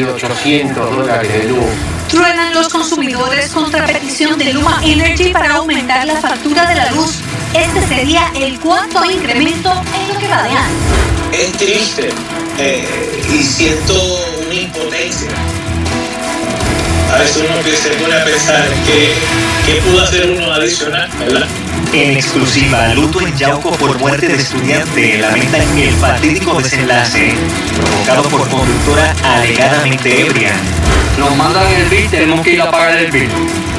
1.800 dólares de luz. Truenan los consumidores contra petición de Luma Energy para aumentar la factura de la luz. Este sería el cuarto incremento en lo que va de año. Es triste eh, y siento una impotencia. A veces uno se pone a pensar que, que pudo hacer uno adicional, ¿verdad? En exclusiva, luto en Yauco por muerte de estudiante lamentan el fatídico desenlace provocado por conductora alegadamente ebria. Nos mandan el bill, tenemos que ir a pagar el bill.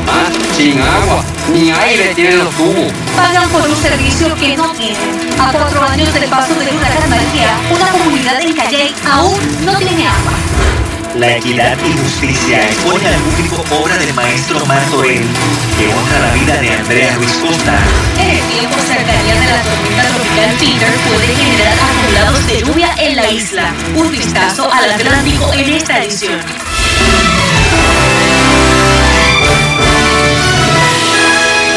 Ah, sin agua, ni aire tienen los tubos. Pagan por un servicio que no tienen. A cuatro años del paso del huracán María, una comunidad en Calle aún no tiene agua. La equidad y justicia expone al público obra del maestro Martorell, que honra la vida de Andrea Ruiz Costa. En el tiempo cercanía de la tormenta tropical Peter puede generar acumulados de lluvia en la isla. Un vistazo al Atlántico en esta edición.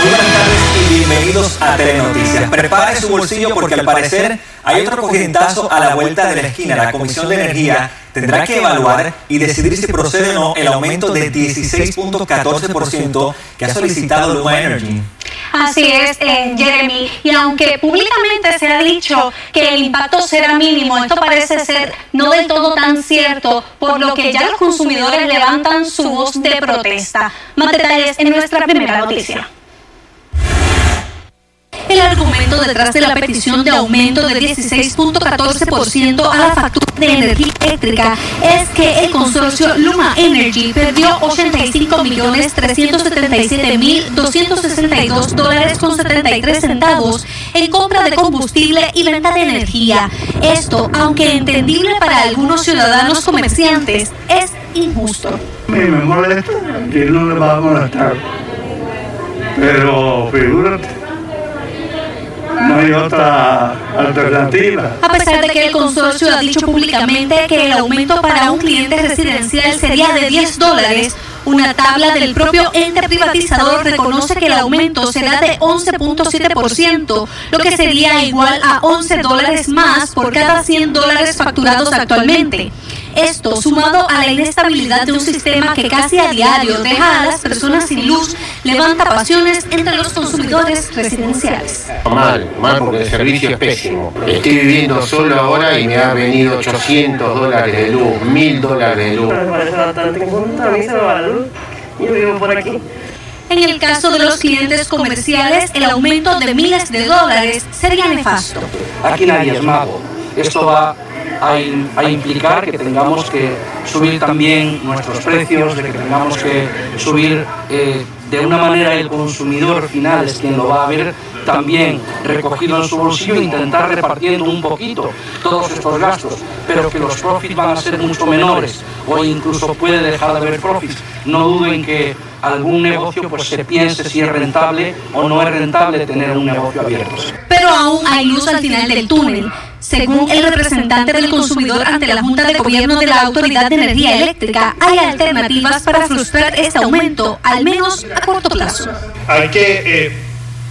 Buenas tardes y bienvenidos a Telenoticias. Prepare su bolsillo porque al parecer hay otro corrientazo a la vuelta de la esquina. La Comisión de Energía tendrá que evaluar y decidir si procede o no el aumento del 16.14% que ha solicitado Luma Energy. Así es, eh, Jeremy. Y aunque públicamente se ha dicho que el impacto será mínimo, esto parece ser no del todo tan cierto, por lo que ya los consumidores levantan su voz de protesta. Más detalles en nuestra primera noticia. El argumento detrás de la petición de aumento de 16.14% a la factura de energía eléctrica es que el consorcio Luma Energy perdió 85.377.262 dólares con 73 centavos en compra de combustible y venta de energía. Esto, aunque entendible para algunos ciudadanos comerciantes, es injusto. Me, molesta que no le va a molestar. Pero figúrate no hay otra alternativa. A pesar de que el consorcio ha dicho públicamente que el aumento para un cliente residencial sería de 10 dólares, una tabla del propio ente privatizador reconoce que el aumento será de 11.7%, lo que sería igual a 11 dólares más por cada 100 dólares facturados actualmente. Esto, sumado a la inestabilidad de un sistema que casi a diario deja a las personas sin luz, levanta pasiones entre los consumidores residenciales. Mal, mal porque el servicio es pésimo. Estoy viviendo solo ahora y me han venido 800 dólares de luz, 1000 dólares de luz. Me parece bastante injusto, a mí se me va la luz. Yo vivo por aquí. En el caso de los clientes comerciales, el aumento de miles de dólares sería nefasto. Aquí nadie es mago. Esto va a, a implicar que tengamos que subir también nuestros precios, de que tengamos que subir eh, de una manera el consumidor final es quien lo va a ver también recogido en su bolsillo intentar repartiendo un poquito todos estos gastos, pero que los profits van a ser mucho menores o incluso puede dejar de haber profits. No dudo en que algún negocio pues se piense si es rentable o no es rentable tener un negocio abierto. Pero aún hay luz al final del túnel. Según el representante del consumidor ante la Junta de Gobierno de la Autoridad de Energía Eléctrica, hay alternativas para frustrar este aumento, al menos a corto plazo. hay que eh,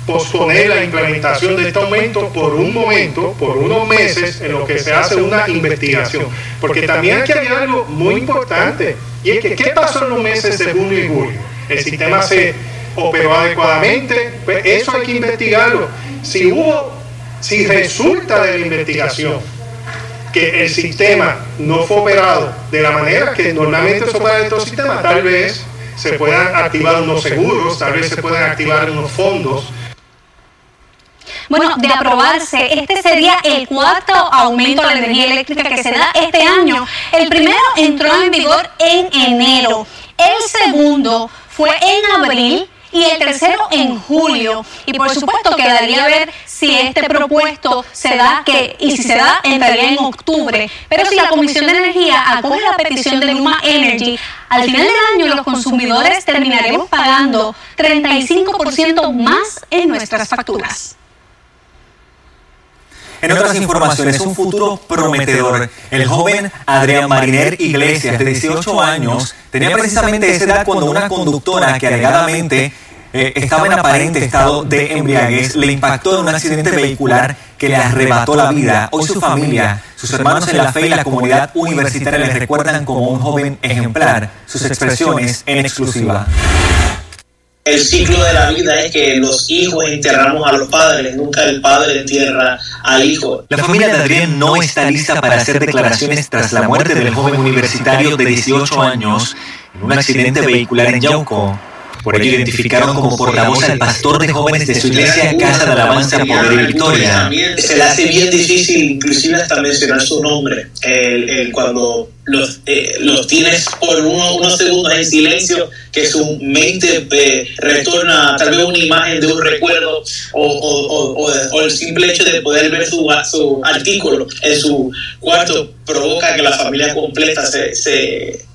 posponer la implementación de este aumento por un momento, por unos meses, en lo que se hace una investigación. Porque también hay que algo muy importante, y es que ¿qué pasó en los meses de junio y julio? El sistema se operó adecuadamente, pues eso hay que investigarlo. Si hubo, si resulta de la investigación que el sistema no fue operado de la manera que normalmente se opera estos sistemas, tal vez se puedan activar unos seguros, tal vez se puedan activar unos fondos. Bueno, de aprobarse, este sería el cuarto aumento a la energía eléctrica que se da este año. El primero entró en vigor en enero. El segundo fue en abril y el tercero en julio. Y por supuesto quedaría a ver si este propuesto se da, que, y si se da, entraría en octubre. Pero si la Comisión de Energía acoge la petición de Luma Energy, al final del año los consumidores terminaremos pagando 35% más en nuestras facturas. En otras informaciones, un futuro prometedor. El joven Adrián Mariner Iglesias, de 18 años, tenía precisamente esa edad cuando una conductora que alegadamente eh, estaba en aparente estado de embriaguez le impactó en un accidente vehicular que le arrebató la vida. Hoy su familia, sus hermanos en la fe y la comunidad universitaria le recuerdan como un joven ejemplar. Sus expresiones en exclusiva. El ciclo de la vida es que los hijos enterramos a los padres, nunca el padre entierra al hijo. La familia de Adrián no está lista para hacer declaraciones tras la muerte del joven universitario de 18 años en un accidente vehicular en Yauco. Por ello identificaron como portavoz al pastor de jóvenes de su iglesia Casa de Alabanza Poder y Victoria. Se le hace bien difícil inclusive hasta mencionar su nombre. El, el, cuando los, eh, los tienes por uno, unos segundos en silencio, que su mente eh, retorna tal vez una imagen de un recuerdo o, o, o, o, el simple hecho de poder ver su, su artículo en su cuarto provoca que la familia completa se, se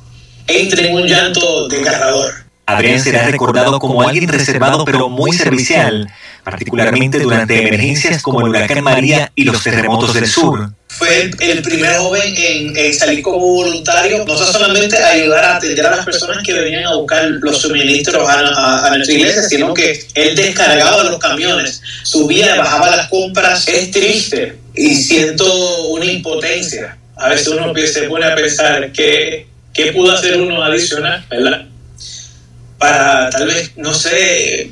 entre en un llanto desgarrador. Adrián será recordado como alguien reservado pero muy servicial, particularmente durante emergencias como el huracán María y los terremotos del sur. Fue el, el primer joven en, en, salir como voluntario, no solamente a ayudar a atender a las personas que venían a buscar los suministros a, a, a nuestra iglesia, sino que él descargaba los camiones, subía, bajaba las compras. Es triste y siento una impotencia. A veces uno se pone a pensar que, qué pudo hacer uno adicional, ¿verdad? Para tal vez, no sé,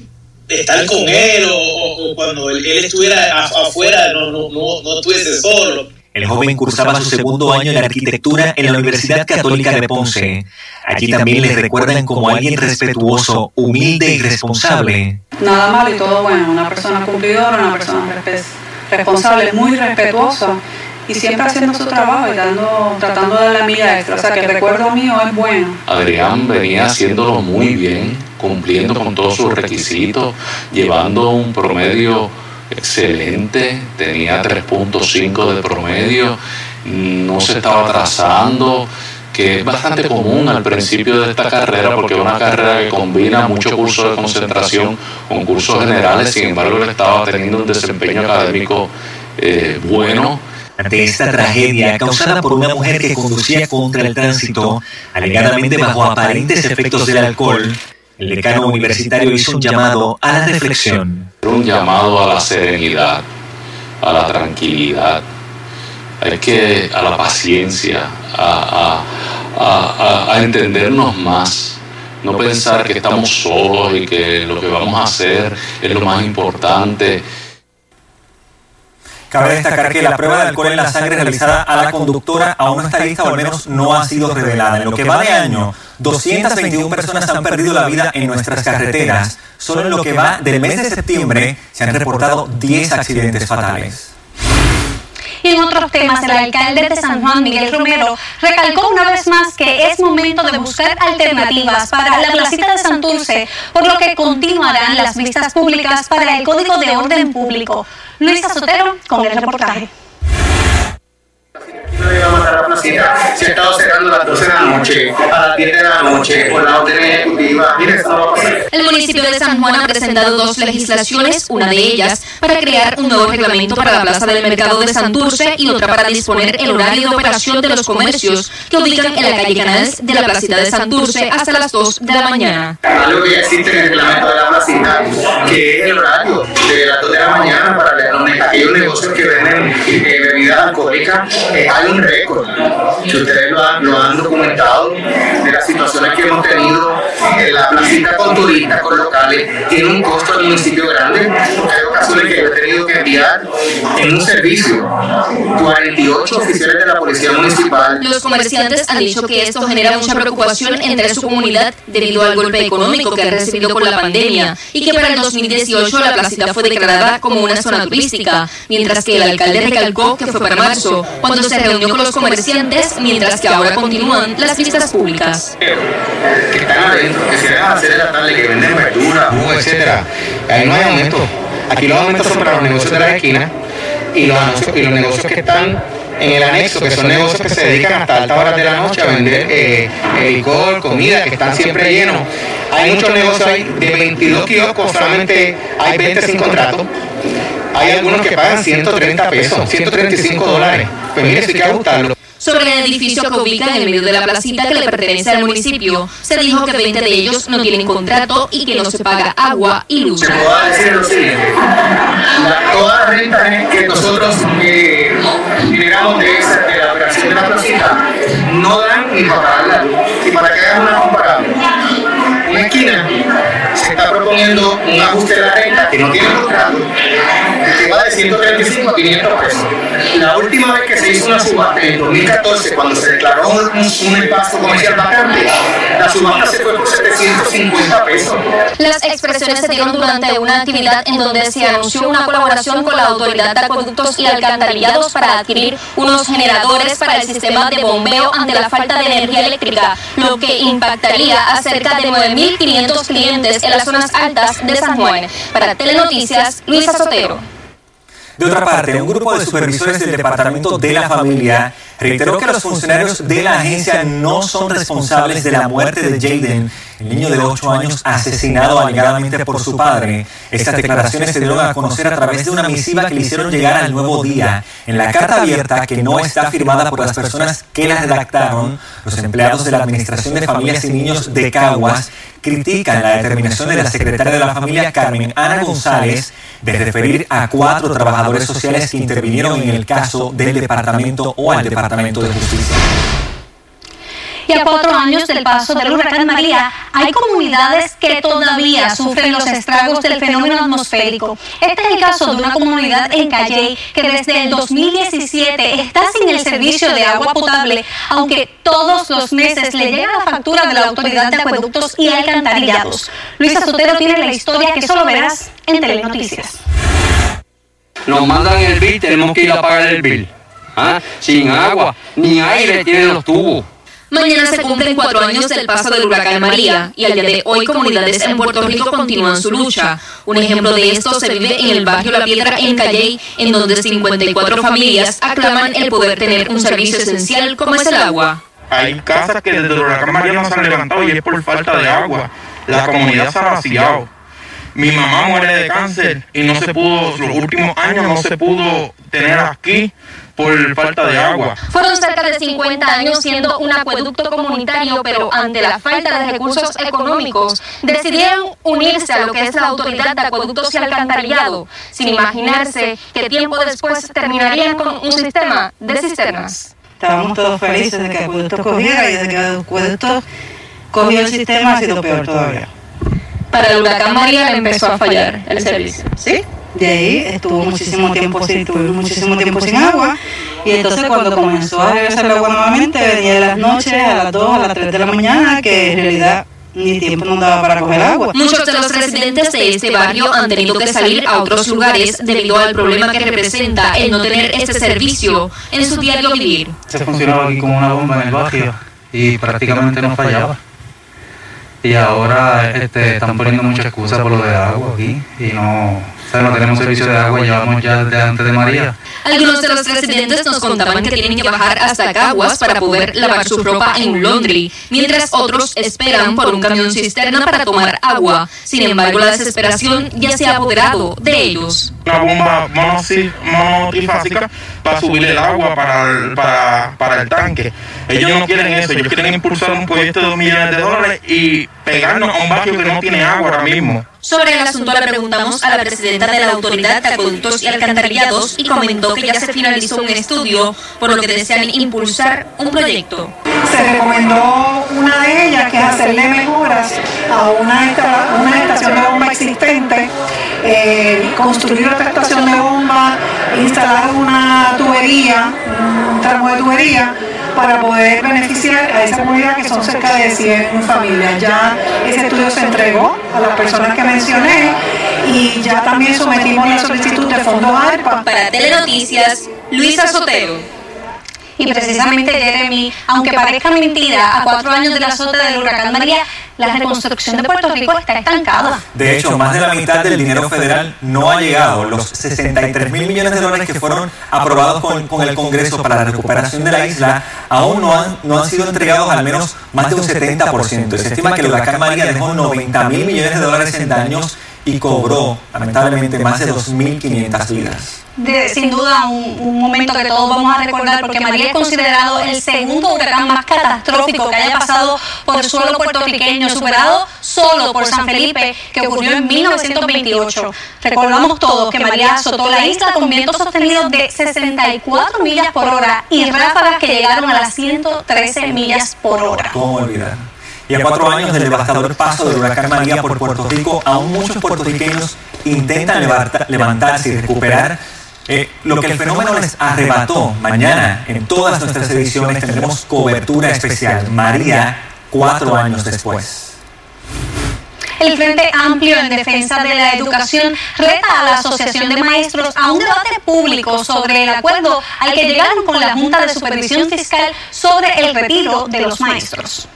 estar con él o, o cuando él, él estuviera afuera no, no, no, no estuviese solo. El joven cursaba su segundo año en arquitectura en la Universidad Católica de Ponce. Allí también le recuerdan como alguien respetuoso, humilde y responsable. Nada malo y todo bueno, una persona cumplidora, una persona responsable, muy respetuosa y siempre haciendo su trabajo y dando, tratando de dar la extra. O sea que el recuerdo mío es bueno. Adrián venía haciéndolo muy bien, cumpliendo con todos sus requisitos, llevando un promedio excelente, tenía 3.5 de promedio, no se estaba atrasando que es bastante común al principio de esta carrera porque es una carrera que combina muchos cursos de concentración con cursos generales, sin embargo él estaba teniendo un desempeño académico eh, bueno ante esta tragedia causada por una mujer que conducía contra el tránsito, alegadamente bajo aparentes efectos del alcohol, el decano universitario hizo un llamado a la reflexión. Un llamado a la serenidad, a la tranquilidad, hay que a la paciencia, a, a, a, a entendernos más. No pensar que estamos solos y que lo que vamos a hacer es lo más importante. Cabe destacar que la prueba de alcohol en la sangre realizada a la conductora aún no está lista o al menos no ha sido revelada. En lo que va de año, 221 personas han perdido la vida en nuestras carreteras. Solo en lo que va del mes de septiembre se han reportado 10 accidentes fatales. Y en otros temas, el alcalde de San Juan, Miguel Romero, recalcó una vez más que es momento de buscar alternativas para la placita de Santurce, por lo que continuarán las vistas públicas para el Código de Orden Público. Luisa Sotero con el reportaje. Se ha estado cerrando a las 12 de la noche, a las 10 de la noche, por la orden ejecutiva. Mire, esto no va a pasar. El municipio de San Juan ha presentado dos legislaciones, una de ellas para crear un nuevo reglamento para la plaza del mercado de Santurce y otra para disponer el horario de operación de los comercios que ubican en la calle Canales de la placita de Santurce hasta las 2 de la mañana. Algo que ya existe en el reglamento de la placita, que es el horario de las 2 de la mañana para los, aquellos negocios que venden eh, bebidas alcohólicas. Eh, hay un récord, que ustedes lo han, lo han documentado, de las situaciones que hemos tenido en la placita con turistas, con locales, tiene un costo al municipio grande, porque hay ocasiones que yo he tenido que enviar en un servicio 48 oficiales de la Policía Municipal. Los comerciantes han dicho que esto genera mucha preocupación entre su comunidad debido al golpe económico que han recibido con la pandemia y que para el 2018 la placita fue declarada como una zona turística, mientras que el alcalde recalcó que fue para marzo, cuando se reunió con los comerciantes, mientras que ahora continúan las vistas públicas. Que están adentro, que se dejan hacer de la tarde, que venden verduras, jugo, etcétera. Ahí no hay aumento. Aquí los aumentos son para los negocios de las esquinas y los, anuncios, y los negocios que están en el anexo, que son negocios que se dedican hasta altas horas de la noche a vender eh, licor, comida, que están siempre llenos. Hay muchos negocios ahí, de 22 kioscos solamente hay 20 sin contrato. Hay algunos que pagan 130 pesos, 135 dólares. Pues mire, si hay que ajustarlo. Sobre el edificio que ubica en medio de la placita que le pertenece al municipio, se dijo que 20 de ellos no tienen contrato y que no se paga agua y luz. Se puede decir lo siguiente, la, toda la renta que nosotros eh, de, esa, de la operación de la placita no dan ni para pagar la luz. Y para que hagan una comparable, una esquina se está proponiendo un ajuste de la renta que no tiene contrato, 135 a 500 pesos. La última vez que se hizo una subasta en 2014, cuando se declaró un, un comercial vacante, la subasta se fue por 750 pesos. Las expresiones se dieron durante una actividad en donde se anunció una colaboración con la Autoridad de Acueductos y Alcantarillados para adquirir unos generadores para el sistema de bombeo ante la falta de energía eléctrica, lo que impactaría a cerca de 9.500 clientes en las zonas altas de San Juan. Para Telenoticias, Luisa Sotero. De otra parte, un grupo de supervisores del Departamento de la Familia reiteró que los funcionarios de la agencia no son responsables de la muerte de Jaden, el niño de 8 años asesinado alegadamente por su padre. Estas declaraciones se dieron a conocer a través de una misiva que le hicieron llegar al nuevo día. En la carta abierta, que no está firmada por las personas que la redactaron, los empleados de la Administración de Familias y Niños de Caguas critican la determinación de la secretaria de la familia Carmen Ana González de referir a cuatro trabajadores sociales que intervinieron en el caso del departamento o al Departamento de Justicia. Y a cuatro años del paso del huracán María, hay comunidades que todavía sufren los estragos del fenómeno atmosférico. Este es el caso de una comunidad en Calley que desde el 2017 está sin el servicio de agua potable, aunque todos los meses le llega la factura de la Autoridad de Acueductos y Alcantarillados. Luisa Sotero tiene la historia que solo verás en Telenoticias. Nos mandan el bill, tenemos que ir a pagar el bill. ¿Ah? Sin agua, ni aire tienen los tubos. Mañana se cumplen cuatro años del paso del huracán María y al día de hoy comunidades en Puerto Rico continúan su lucha. Un ejemplo de esto se vive en el barrio La Piedra en Calley, en donde 54 familias aclaman el poder tener un servicio esencial como es el agua. Hay casas que desde el huracán María no se han levantado y es por falta de agua. La comunidad se ha vaciado. Mi mamá muere de cáncer y no se pudo, los últimos años no se pudo tener aquí por falta de agua. Fueron cerca de 50 años siendo un acueducto comunitario, pero ante la falta de recursos económicos, decidieron unirse a lo que es la Autoridad de Acueductos y Alcantarillado, sin imaginarse que tiempo después terminarían con un sistema de cisternas. Estábamos todos felices de que Acueducto cogiera y desde que Acueducto cogió el sistema ha sido peor todavía. Para el huracán María le empezó a fallar el servicio. ¿Sí? De ahí estuvo muchísimo tiempo sin, muchísimo tiempo sin agua y entonces cuando comenzó a regresar el agua nuevamente venía de las noches a las 2, a las 3 de la mañana que en realidad ni tiempo nos daba para coger agua. Muchos de los residentes de este barrio han tenido que salir a otros lugares debido al problema que representa el no tener este servicio en su diario vivir. Se funcionaba aquí como una bomba en el barrio y prácticamente no fallaba. Y ahora este, están poniendo muchas excusas por lo de agua aquí y no, o sea, no tenemos servicio de agua, llevamos ya desde antes de María. Algunos de los residentes nos contaban que tienen que bajar hasta Caguas para poder lavar su ropa en un laundry, mientras otros esperan por un camión cisterna para tomar agua. Sin embargo, la desesperación ya se ha apoderado de ellos. Una bomba monotrifásica para subir el agua para el, para, para el tanque. Ellos no quieren eso, ellos quieren impulsar un proyecto de dos millones de dólares y pegarnos a un barrio que no tiene agua ahora mismo. Sobre el asunto le preguntamos a la presidenta de la Autoridad de Acueductos y Alcantarillados y comentó que ya se finalizó un estudio, por lo que desean impulsar un proyecto. se recomendó una de ellas, que es hacerle mejoras a una, esta- una estación de bomba existente, eh, construir otra estación de bomba, instalar una tubería, un tramo de tubería, para poder beneficiar a esa comunidad que son cerca de 100 familias. Ya ese estudio se entregó a las personas que mencioné y ya también sometimos la solicitud de fondos ARPA. Para Telenoticias, Luisa Sotero. Y precisamente, Jeremy, aunque parezca mentira, a cuatro años del azote del huracán María, la reconstrucción de Puerto Rico está estancada. De hecho, más de la mitad del dinero federal no ha llegado. Los 63 mil millones de dólares que fueron aprobados con, con el Congreso para la recuperación de la isla aún no han, no han sido entregados al menos más de un 70%. Se estima que el huracán María dejó 90 mil millones de dólares en daños y cobró, lamentablemente, más de 2.500 vidas. De, sin duda un, un, momento que todos vamos a recordar porque María es considerado el segundo huracán más catastrófico que haya pasado por el suelo puertorriqueño, superado solo por San Felipe, que ocurrió en 1928. Recordamos todos que María azotó la isla con vientos sostenidos de 64 millas por hora y ráfagas que llegaron a las 113 millas por hora. ¿Cómo olvidar? Y a cuatro años del devastador paso del huracán María por Puerto Rico, aún muchos puertorriqueños intentan levantarse y recuperar eh, lo que el fenómeno les arrebató. Mañana, en todas nuestras ediciones, tendremos cobertura especial. María, cuatro años después. El Frente Amplio en Defensa de la Educación reta a la Asociación de Maestros a un debate público sobre el acuerdo al que llegaron con la Junta de Supervisión Fiscal sobre el retiro de los maestros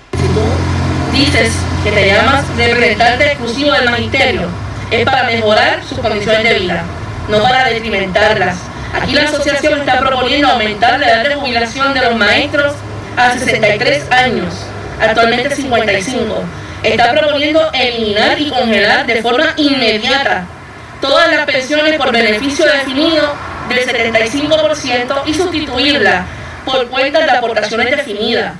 dices que te llamas representante exclusivo del magisterio, es para mejorar sus condiciones de vida, no para detrimentarlas. Aquí la asociación está proponiendo aumentar la edad de jubilación de los maestros a 63 años, actualmente 55. Está proponiendo eliminar y congelar de forma inmediata todas las pensiones por beneficio definido del 75% y sustituirla por cuentas de aportaciones definidas.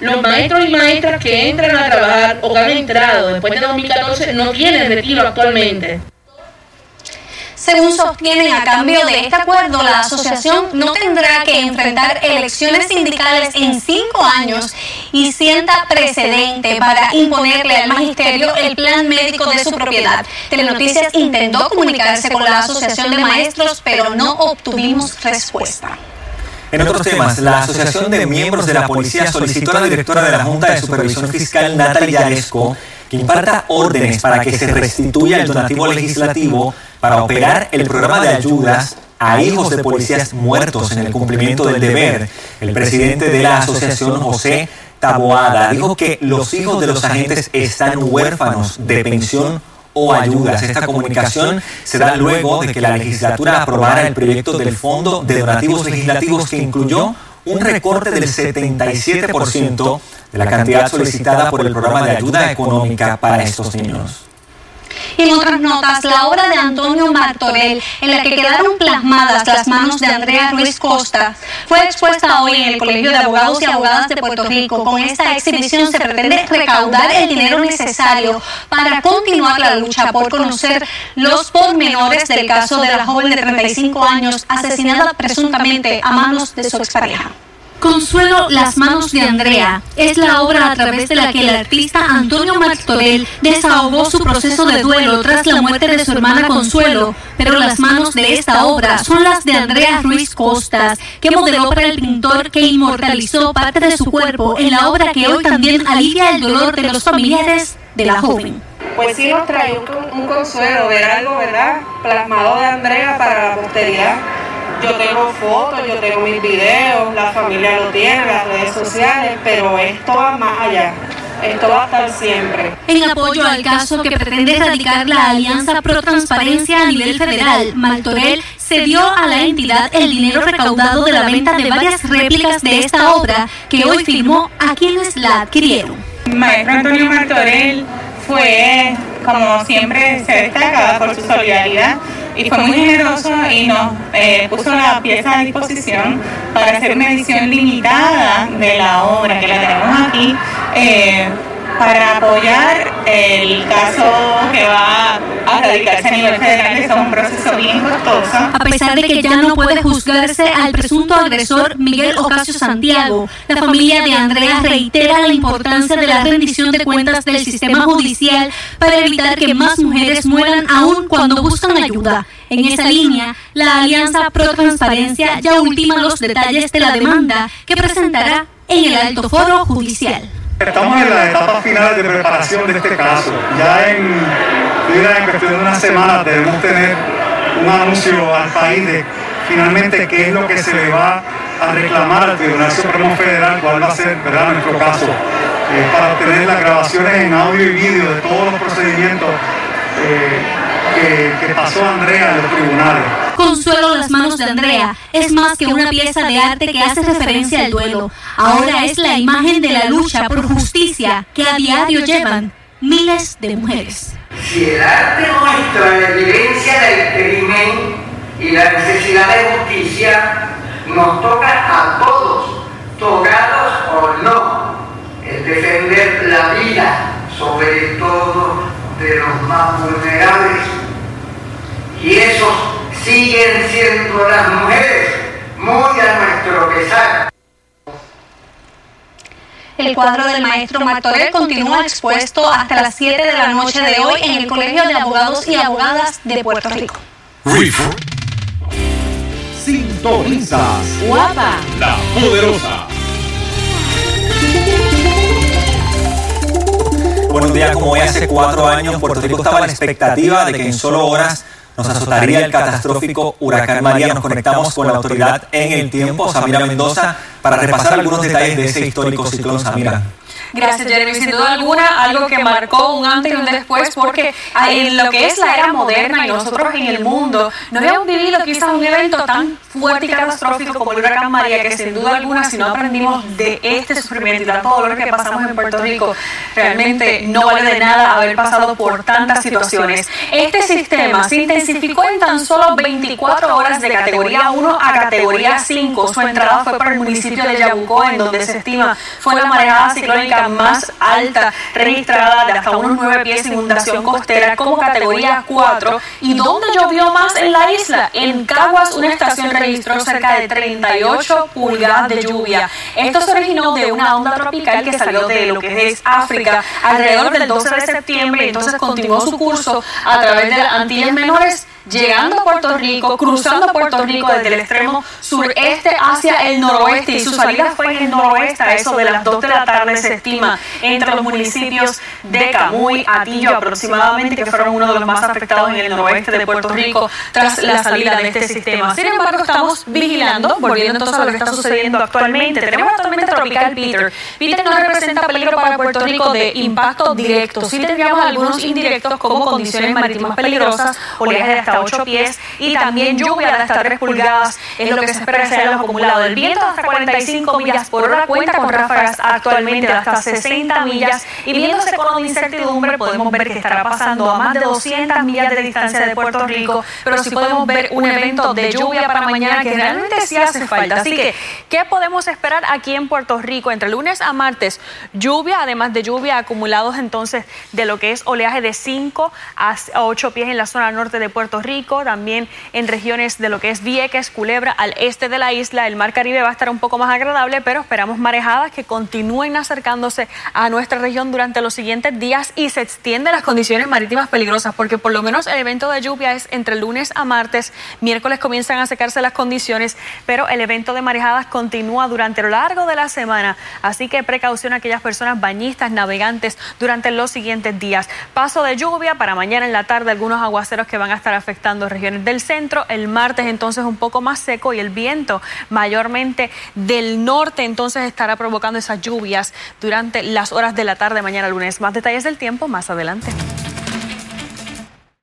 Los maestros y maestras que entran a trabajar o que han entrado después de 2014 no tienen retiro actualmente. Según sostienen a cambio de este acuerdo, la asociación no tendrá que enfrentar elecciones sindicales en cinco años y sienta precedente para imponerle al magisterio el plan médico de su propiedad. Telenoticias intentó comunicarse con la asociación de maestros, pero no obtuvimos respuesta. En otros temas, la Asociación de Miembros de la Policía solicitó a la directora de la Junta de Supervisión Fiscal, Natalia Yaresco, que imparta órdenes para que se restituya el donativo legislativo para operar el programa de ayudas a hijos de policías muertos en el cumplimiento del deber. El presidente de la asociación, José Taboada, dijo que los hijos de los agentes están huérfanos de pensión o ayudas. Esta comunicación se da luego de que la legislatura aprobara el proyecto del Fondo de Donativos Legislativos que incluyó un recorte del 77% de la cantidad solicitada por el programa de ayuda económica para estos niños. Y en otras notas, la obra de Antonio Martorell, en la que quedaron plasmadas las manos de Andrea Ruiz Costa, fue expuesta hoy en el Colegio de Abogados y Abogadas de Puerto Rico. Con esta exhibición se pretende recaudar el dinero necesario para continuar la lucha por conocer los pormenores del caso de la joven de 35 años asesinada presuntamente a manos de su expareja. Consuelo Las manos de Andrea es la obra a través de la que el artista Antonio Martorell desahogó su proceso de duelo tras la muerte de su hermana Consuelo, pero las manos de esta obra son las de Andrea Ruiz Costas, que modeló para el pintor que inmortalizó parte de su cuerpo en la obra que hoy también alivia el dolor de los familiares de la joven. Pues sí nos trae un, consuelo ver algo, ¿verdad? Plasmado de Andrea para la posteridad yo tengo fotos, yo tengo mis videos, la familia lo tiene, las redes sociales, pero esto va más allá. Esto va a estar siempre. En apoyo al caso que pretende erradicar la Alianza Pro Transparencia a nivel federal, Martorell cedió a la entidad el dinero recaudado de la venta de varias réplicas de esta obra que hoy firmó a quienes la adquirieron. Maestro Antonio Martorell fue, como siempre, se destaca por su solidaridad y fue muy generoso y nos eh, puso la pieza a disposición para hacer una edición limitada de la obra que la tenemos aquí. Eh, para apoyar el caso que va a radicarse a nivel federal, que es un proceso bien costoso. A pesar de que ya no puede juzgarse al presunto agresor Miguel Ocasio Santiago, la familia de Andrea reitera la importancia de la rendición de cuentas del sistema judicial para evitar que más mujeres mueran aún cuando buscan ayuda. En esa línea, la Alianza Pro Transparencia ya ultima los detalles de la demanda que presentará en el alto foro judicial. Estamos en la etapa final de preparación de este caso. Ya en, en cuestión de una semana debemos tener un anuncio al país de finalmente qué es lo que se le va a reclamar al Tribunal Supremo Federal, cuál va a ser ¿verdad? nuestro caso, eh, para obtener las grabaciones en audio y vídeo de todos los procedimientos. Eh, que, pasó Andrea en los tribunales. Consuelo las manos de Andrea es más que una pieza de arte que hace referencia al duelo. Ahora es la imagen de la lucha por justicia que a diario llevan miles de mujeres. Si el arte muestra la evidencia del crimen y la necesidad de justicia, nos toca a todos, tocados o no, el defender la vida, sobre todo de los más vulnerables. Y esos siguen siendo las mujeres, muy a nuestro pesar. El cuadro del maestro Martorell continúa expuesto hasta las 7 de la noche de hoy en el Colegio de Abogados y Abogadas de Puerto Rico. Sintonizas. Guapa. La poderosa. Buenos días, como hoy hace cuatro años, Puerto Rico estaba a la expectativa de que en solo horas nos azotaría el catastrófico huracán María. Nos conectamos con la autoridad en el tiempo, Samira Mendoza, para repasar algunos detalles de ese histórico ciclón, Samira. Gracias, Jeremy. Sin duda alguna, algo que marcó un antes y un después, porque en lo que es la era moderna y nosotros en el mundo, no habíamos vivido quizás un evento tan fuerte y catastrófico como el huracán María, que sin duda alguna, si no aprendimos de este sufrimiento y tanto dolor que pasamos en Puerto Rico, realmente no vale de nada haber pasado por tantas situaciones. Este sistema se intensificó en tan solo 24 horas de categoría 1 a categoría 5. Su entrada fue para el municipio de Yabucó, en donde se estima fue la marejada ciclónica más alta registrada de hasta unos 9 pies de inundación costera como categoría 4. ¿Y dónde llovió más en la isla? En Caguas, una estación registró cerca de 38 pulgadas de lluvia. Esto se originó de una onda tropical que salió de lo que es África alrededor del 12 de septiembre y entonces continuó su curso a través de las Antillas Menores llegando a Puerto Rico, cruzando Puerto Rico desde el extremo sureste hacia el noroeste y su salida fue en el noroeste a eso de las 2 de la tarde se estima entre los municipios de Camuy, Atillo aproximadamente que fueron uno de los más afectados en el noroeste de Puerto Rico tras la salida de este sistema. Sin embargo, estamos vigilando, volviendo entonces a lo que está sucediendo actualmente. Tenemos actualmente tropical Peter. Peter no representa peligro para Puerto Rico de impacto directo. Sí tendríamos algunos indirectos como condiciones marítimas peligrosas, oleaje de hasta 8 pies y también lluvia de hasta 3 pulgadas es lo que se espera sea los acumulado. El viento hasta 45 millas por hora cuenta con ráfagas actualmente de hasta 60 millas y viéndose con una incertidumbre podemos ver que estará pasando a más de 200 millas de distancia de Puerto Rico, pero sí podemos ver un evento de lluvia para mañana que realmente sí hace falta. Así que, ¿qué podemos esperar aquí en Puerto Rico entre lunes a martes? Lluvia, además de lluvia, acumulados entonces de lo que es oleaje de 5 a 8 pies en la zona norte de Puerto Rico, también en regiones de lo que es Vieques, Culebra, al este de la isla. El mar Caribe va a estar un poco más agradable, pero esperamos marejadas que continúen acercándose a nuestra región durante los siguientes días y se extienden las condiciones marítimas peligrosas, porque por lo menos el evento de lluvia es entre lunes a martes, miércoles comienzan a secarse las condiciones, pero el evento de marejadas continúa durante lo largo de la semana, así que precaución a aquellas personas bañistas, navegantes durante los siguientes días. Paso de lluvia para mañana en la tarde, algunos aguaceros que van a estar afectando regiones del centro, el martes entonces un poco más seco y el viento mayormente del norte entonces estará provocando esas lluvias durante las horas de la tarde mañana lunes. Más detalles del tiempo más adelante.